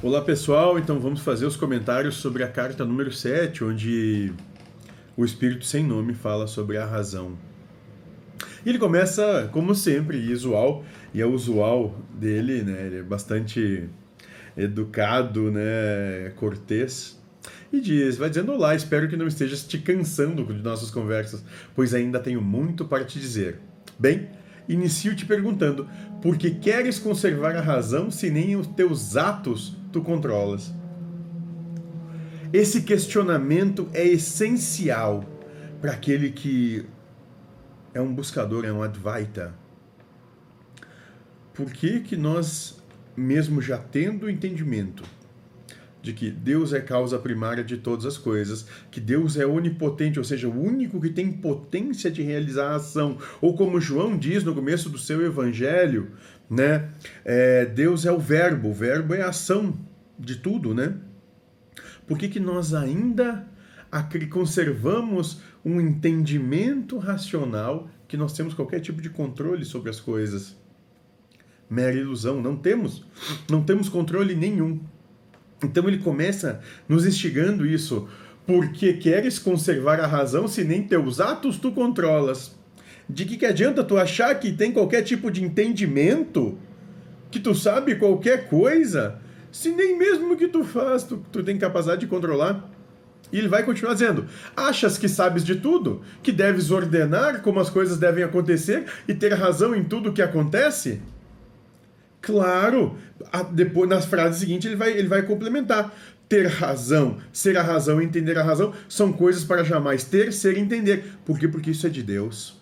Olá pessoal, então vamos fazer os comentários sobre a carta número 7, onde o Espírito Sem Nome fala sobre a razão. E ele começa, como sempre, usual, e é usual dele, né? Ele é bastante educado, né? Cortês. E diz, vai dizendo olá, espero que não estejas te cansando de nossas conversas, pois ainda tenho muito para te dizer. Bem, inicio te perguntando, por que queres conservar a razão se nem os teus atos tu controlas? Esse questionamento é essencial para aquele que é um buscador, é um advaita. Por que que nós, mesmo já tendo entendimento, de que Deus é causa primária de todas as coisas, que Deus é onipotente, ou seja, o único que tem potência de realizar a ação. Ou como João diz no começo do seu evangelho, né? É, Deus é o verbo, o verbo é a ação de tudo, né? Por que, que nós ainda conservamos um entendimento racional que nós temos qualquer tipo de controle sobre as coisas? Mera ilusão, não temos. Não temos controle nenhum. Então ele começa nos instigando isso. Porque queres conservar a razão se nem teus atos tu controlas? De que, que adianta tu achar que tem qualquer tipo de entendimento? Que tu sabe qualquer coisa? Se nem mesmo o que tu faz tu, tu tem capacidade de controlar? E ele vai continuar dizendo: Achas que sabes de tudo? Que deves ordenar como as coisas devem acontecer e ter razão em tudo o que acontece? Claro, depois nas frases seguintes ele vai, ele vai complementar. Ter razão, ser a razão, entender a razão, são coisas para jamais ter, ser e entender. Por quê? Porque isso é de Deus.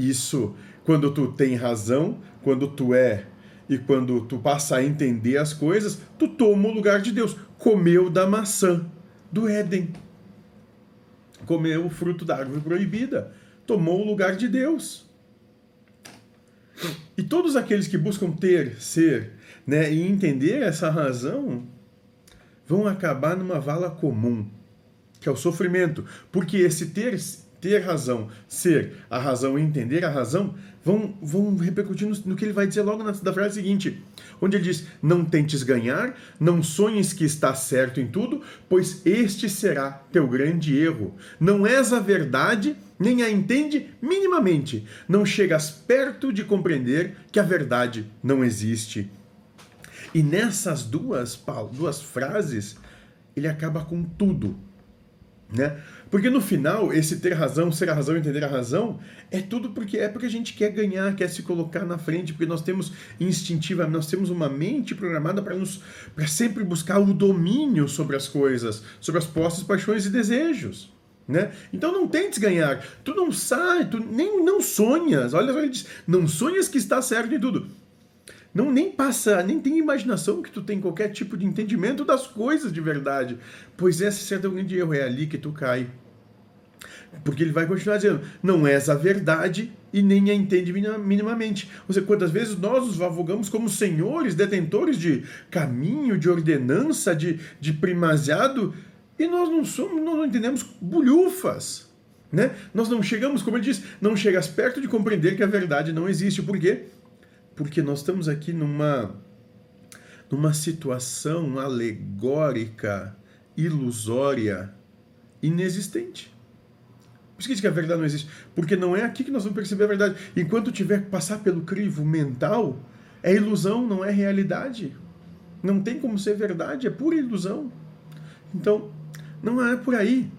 Isso, quando tu tem razão, quando tu é e quando tu passa a entender as coisas, tu toma o lugar de Deus. Comeu da maçã do Éden. Comeu o fruto da árvore proibida. Tomou o lugar de Deus. E todos aqueles que buscam ter, ser, né, e entender essa razão, vão acabar numa vala comum, que é o sofrimento. Porque esse ter, ter razão, ser a razão e entender a razão, vão, vão repercutir no, no que ele vai dizer logo na, na frase seguinte, onde ele diz: Não tentes ganhar, não sonhes que está certo em tudo, pois este será teu grande erro. Não és a verdade, nem a entende minimamente. Não chegas perto de compreender que a verdade não existe. E nessas duas, duas frases, ele acaba com tudo né? Porque no final, esse ter razão, ser a razão, entender a razão, é tudo porque é porque a gente quer ganhar, quer se colocar na frente, porque nós temos instintiva, nós temos uma mente programada para nos para sempre buscar o domínio sobre as coisas, sobre as posses, paixões e desejos. Né? Então não tentes ganhar. Tu não sai, tu nem não sonhas. Olha só, ele diz: não sonhas que está certo em tudo não nem passa, nem tem imaginação que tu tem qualquer tipo de entendimento das coisas de verdade. Pois esse é o grande erro, é ali que tu cai. Porque ele vai continuar dizendo, não és a verdade e nem a entende minimamente. Ou seja, quantas vezes nós nos avogamos como senhores, detentores de caminho, de ordenança, de, de primazado, e nós não somos, nós não entendemos bulhufas. Né? Nós não chegamos, como ele diz, não chegas perto de compreender que a verdade não existe. Por quê? Porque nós estamos aqui numa numa situação alegórica, ilusória, inexistente. Por isso que a verdade não existe. Porque não é aqui que nós vamos perceber a verdade. Enquanto tiver que passar pelo crivo mental, é ilusão, não é realidade. Não tem como ser verdade, é pura ilusão. Então, não é por aí.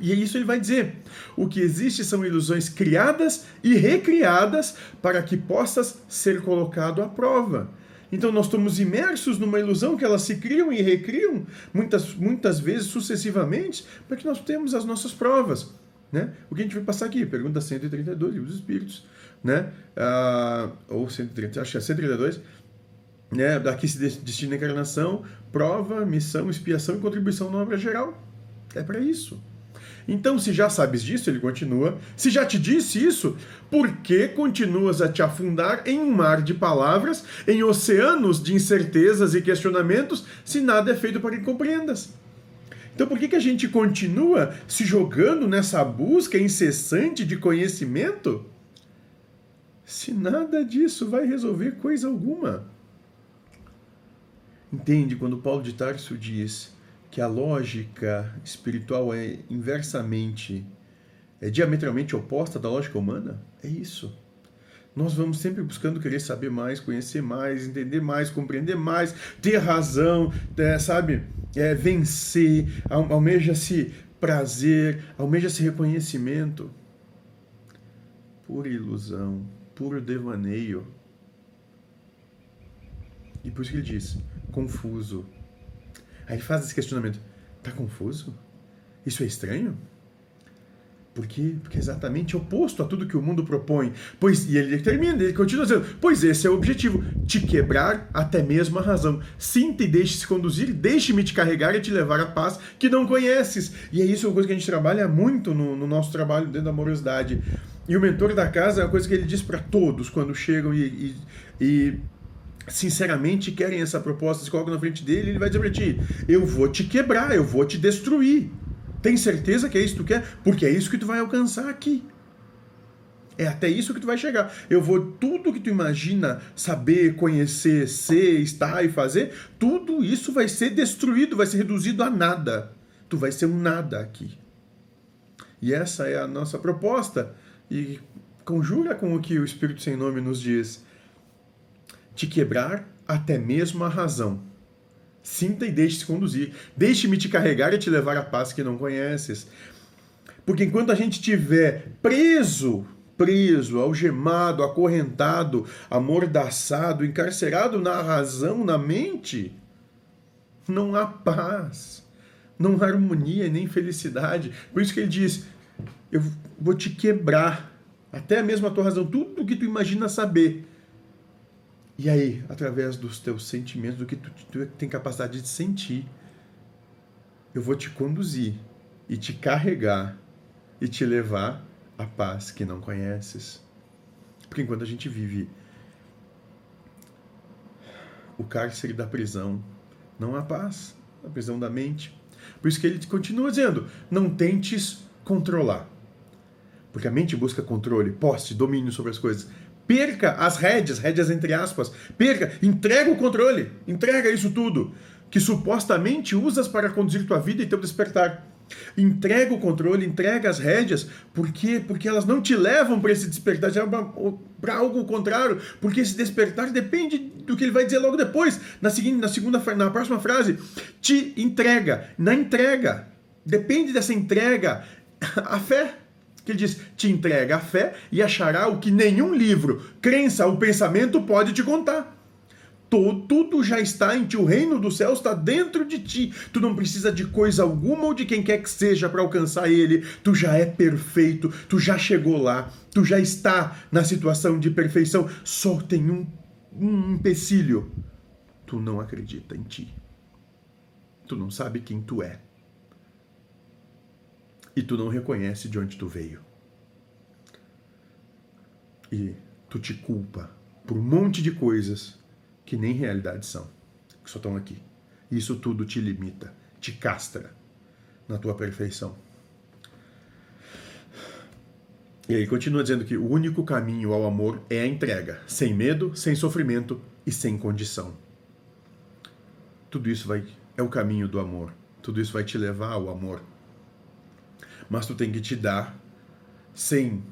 E isso ele vai dizer. O que existe são ilusões criadas e recriadas para que possas ser colocado à prova. Então nós estamos imersos numa ilusão que elas se criam e recriam muitas, muitas vezes sucessivamente para que nós tenhamos as nossas provas. Né? O que a gente vai passar aqui? Pergunta 132, Livro dos Espíritos. Né? Ah, ou 130, acho que é 132. Né? Daqui se destina a encarnação, prova, missão, expiação e contribuição na obra geral. É para isso. Então, se já sabes disso, ele continua, se já te disse isso, por que continuas a te afundar em um mar de palavras, em oceanos de incertezas e questionamentos, se nada é feito para que compreendas? Então, por que, que a gente continua se jogando nessa busca incessante de conhecimento? Se nada disso vai resolver coisa alguma. Entende quando Paulo de Tarso diz que a lógica espiritual é inversamente, é diametralmente oposta da lógica humana? É isso. Nós vamos sempre buscando querer saber mais, conhecer mais, entender mais, compreender mais, ter razão, é, sabe? É, vencer, almeja-se prazer, almeja-se reconhecimento. Pura ilusão, puro devaneio. E por isso que ele diz, confuso. Aí ele faz esse questionamento: tá confuso? Isso é estranho? Por quê? Porque é exatamente oposto a tudo que o mundo propõe. Pois, e ele termina, ele continua dizendo: Pois esse é o objetivo, te quebrar até mesmo a razão. Sinta e deixe-se conduzir, deixe-me te carregar e te levar à paz que não conheces. E é isso uma coisa que a gente trabalha muito no, no nosso trabalho dentro da amorosidade. E o mentor da casa é uma coisa que ele diz para todos quando chegam e, e, e sinceramente querem essa proposta, se colocam na frente dele, ele vai dizer para ti: Eu vou te quebrar, eu vou te destruir. Tem certeza que é isso que tu quer? Porque é isso que tu vai alcançar aqui. É até isso que tu vai chegar. Eu vou tudo que tu imagina saber, conhecer, ser, estar e fazer, tudo isso vai ser destruído, vai ser reduzido a nada. Tu vai ser um nada aqui. E essa é a nossa proposta e conjura com o que o Espírito sem nome nos diz. Te quebrar até mesmo a razão Sinta e deixe-se conduzir. Deixe-me te carregar e te levar à paz que não conheces. Porque enquanto a gente estiver preso, preso, algemado, acorrentado, amordaçado, encarcerado na razão, na mente, não há paz, não há harmonia nem felicidade. Por isso que ele diz: Eu vou te quebrar, até mesmo a tua razão, tudo o que tu imagina saber e aí, através dos teus sentimentos, do que tu, tu tem capacidade de sentir, eu vou te conduzir e te carregar e te levar à paz que não conheces. Porque enquanto a gente vive o cárcere da prisão, não há paz, a prisão da mente. Por isso que ele continua dizendo: não tentes controlar. Porque a mente busca controle, posse, domínio sobre as coisas. Perca as rédeas, rédeas entre aspas. Perca, entrega o controle, entrega isso tudo que supostamente usas para conduzir tua vida e teu despertar. Entrega o controle, entrega as rédeas, por quê? Porque elas não te levam para esse despertar, levam para algo contrário, porque esse despertar depende do que ele vai dizer logo depois, na, seguinte, na segunda, na próxima frase, te entrega, na entrega, depende dessa entrega, a fé que diz: te entrega a fé e achará o que nenhum livro, crença ou pensamento pode te contar. Tudo já está em ti, o reino dos céus está dentro de ti. Tu não precisa de coisa alguma ou de quem quer que seja para alcançar ele. Tu já é perfeito, tu já chegou lá, tu já está na situação de perfeição. Só tem um, um empecilho: tu não acredita em ti. Tu não sabe quem tu é e tu não reconhece de onde tu veio. E tu te culpa por um monte de coisas que nem realidade são, que só estão aqui. Isso tudo te limita, te castra na tua perfeição. E aí continua dizendo que o único caminho ao amor é a entrega, sem medo, sem sofrimento e sem condição. Tudo isso vai é o caminho do amor. Tudo isso vai te levar ao amor mas tu tem que te dar sem,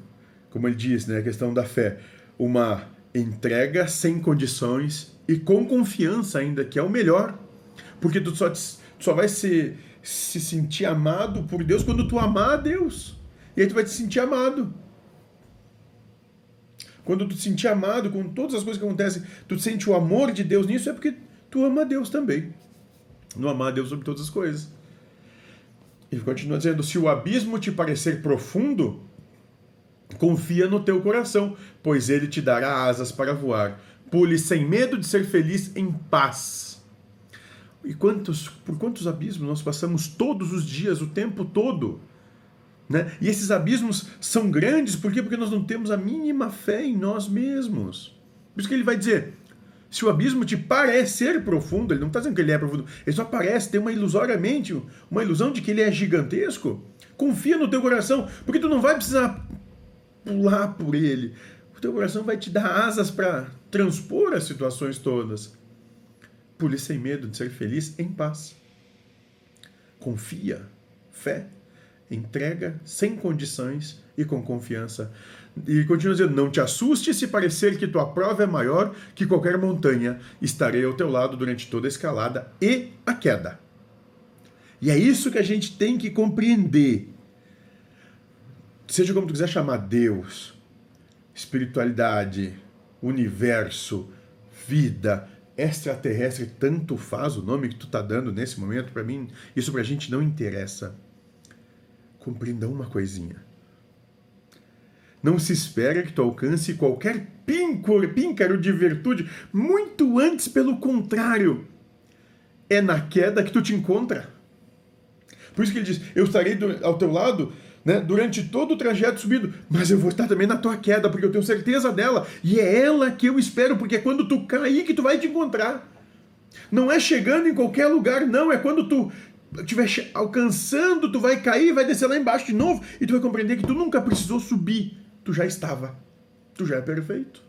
como ele diz, né, a questão da fé, uma entrega sem condições e com confiança ainda, que é o melhor, porque tu só, tu só vai se, se sentir amado por Deus quando tu amar a Deus. E aí tu vai te sentir amado. Quando tu te sentir amado com todas as coisas que acontecem, tu sente o amor de Deus nisso, é porque tu ama a Deus também. Não amar a Deus sobre todas as coisas. Ele continua dizendo: se o abismo te parecer profundo, confia no teu coração, pois ele te dará asas para voar. Pule sem medo de ser feliz em paz. E quantos, por quantos abismos nós passamos todos os dias, o tempo todo? Né? E esses abismos são grandes, por quê? Porque nós não temos a mínima fé em nós mesmos. Por isso que ele vai dizer: se o abismo te parecer profundo, ele não está dizendo que ele é profundo, ele só parece, tem uma ilusoriamente, uma ilusão de que ele é gigantesco. Confia no teu coração, porque tu não vai precisar pular por ele. O teu coração vai te dar asas para transpor as situações todas. Pule sem medo de ser feliz em paz. Confia, fé, entrega sem condições e com confiança. E continua dizendo: Não te assuste se parecer que tua prova é maior que qualquer montanha. Estarei ao teu lado durante toda a escalada e a queda. E é isso que a gente tem que compreender. Seja como tu quiser chamar Deus, espiritualidade, universo, vida, extraterrestre, tanto faz o nome que tu tá dando nesse momento, para mim, isso pra gente não interessa. Compreenda uma coisinha. Não se espera que tu alcance qualquer píncaro, píncaro de virtude, muito antes, pelo contrário. É na queda que tu te encontra. Por isso que ele diz: Eu estarei ao teu lado né, durante todo o trajeto subido, mas eu vou estar também na tua queda, porque eu tenho certeza dela, e é ela que eu espero, porque é quando tu cair que tu vai te encontrar. Não é chegando em qualquer lugar, não, é quando tu estiver alcançando, tu vai cair, vai descer lá embaixo de novo, e tu vai compreender que tu nunca precisou subir, tu já estava, tu já é perfeito.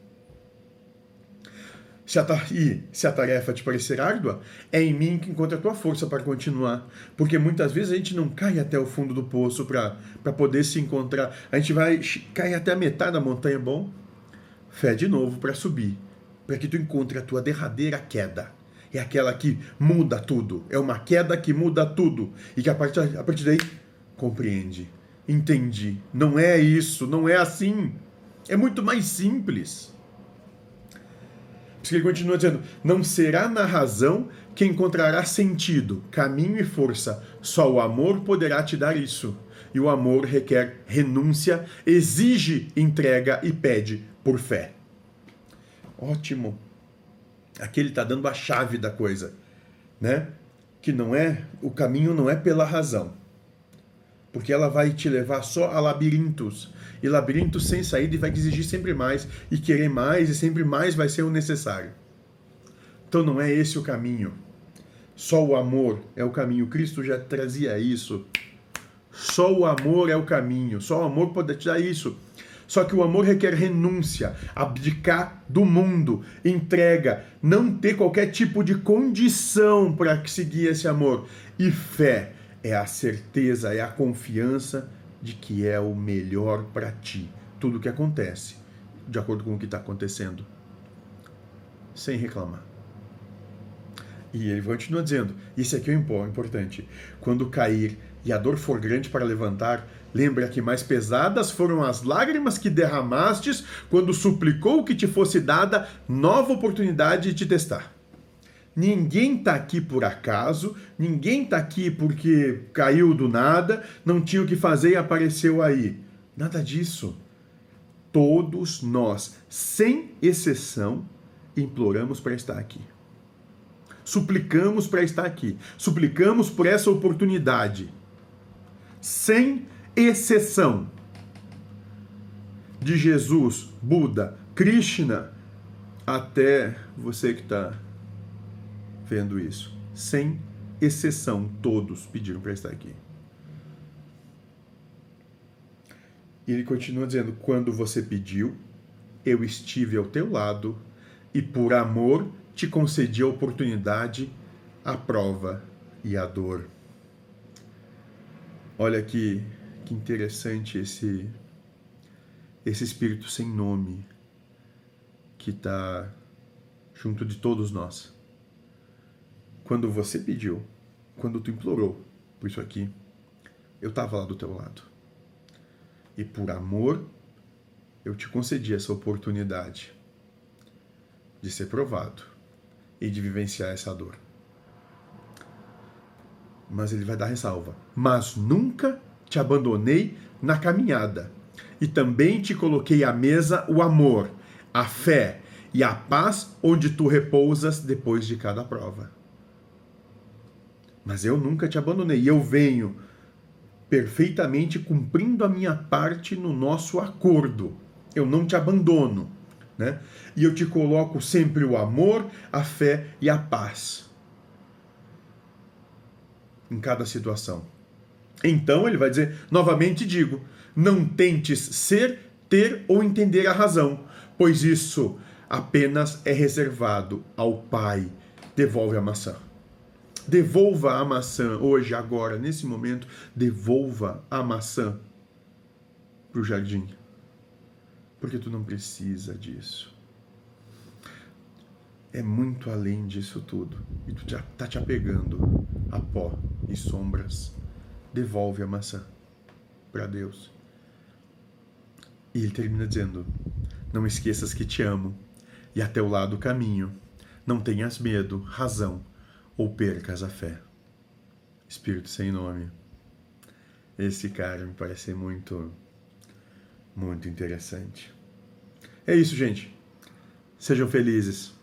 Se a, e se a tarefa te parecer árdua, é em mim que encontra a tua força para continuar. Porque muitas vezes a gente não cai até o fundo do poço para poder se encontrar. A gente vai cair até a metade da montanha, bom? Fé de novo para subir. Para que tu encontre a tua derradeira queda. É aquela que muda tudo. É uma queda que muda tudo. E que a partir, a partir daí, compreende. Entendi. Não é isso, não é assim. É muito mais simples. Ele continua dizendo: Não será na razão que encontrará sentido, caminho e força. Só o amor poderá te dar isso. E o amor requer renúncia, exige entrega e pede por fé. Ótimo. Aqui ele está dando a chave da coisa, né? Que não é o caminho não é pela razão, porque ela vai te levar só a labirintos e labirinto sem saída e vai exigir sempre mais e querer mais e sempre mais vai ser o necessário. Então não é esse o caminho. Só o amor é o caminho. Cristo já trazia isso. Só o amor é o caminho. Só o amor pode te dar isso. Só que o amor requer renúncia, abdicar do mundo, entrega, não ter qualquer tipo de condição para seguir esse amor. E fé é a certeza, é a confiança de que é o melhor para ti. Tudo que acontece, de acordo com o que está acontecendo, sem reclamar. E ele continua dizendo: Isso aqui é o importante. Quando cair e a dor for grande para levantar, lembra que mais pesadas foram as lágrimas que derramastes quando suplicou que te fosse dada nova oportunidade de te testar. Ninguém está aqui por acaso, ninguém está aqui porque caiu do nada, não tinha o que fazer e apareceu aí. Nada disso. Todos nós, sem exceção, imploramos para estar aqui. Suplicamos para estar aqui. Suplicamos por essa oportunidade. Sem exceção. De Jesus, Buda, Krishna, até você que está vendo isso. Sem exceção, todos pediram para estar aqui. E ele continua dizendo: Quando você pediu, eu estive ao teu lado e por amor te concedi a oportunidade, a prova e a dor. Olha que, que interessante esse, esse espírito sem nome que está junto de todos nós quando você pediu, quando tu implorou por isso aqui, eu estava lá do teu lado. E por amor, eu te concedi essa oportunidade de ser provado e de vivenciar essa dor. Mas ele vai dar ressalva. Mas nunca te abandonei na caminhada. E também te coloquei à mesa o amor, a fé e a paz onde tu repousas depois de cada prova mas eu nunca te abandonei. Eu venho perfeitamente cumprindo a minha parte no nosso acordo. Eu não te abandono, né? E eu te coloco sempre o amor, a fé e a paz em cada situação. Então ele vai dizer, novamente digo, não tentes ser, ter ou entender a razão, pois isso apenas é reservado ao Pai devolve a maçã. Devolva a maçã hoje, agora, nesse momento, devolva a maçã para o jardim. Porque tu não precisa disso. É muito além disso tudo. E tu já tá te apegando a pó e sombras. Devolve a maçã para Deus. E ele termina dizendo: Não esqueças que te amo, e até o lado caminho. Não tenhas medo, razão, ou percas a fé. Espírito sem nome. Esse cara me parece muito, muito interessante. É isso, gente. Sejam felizes.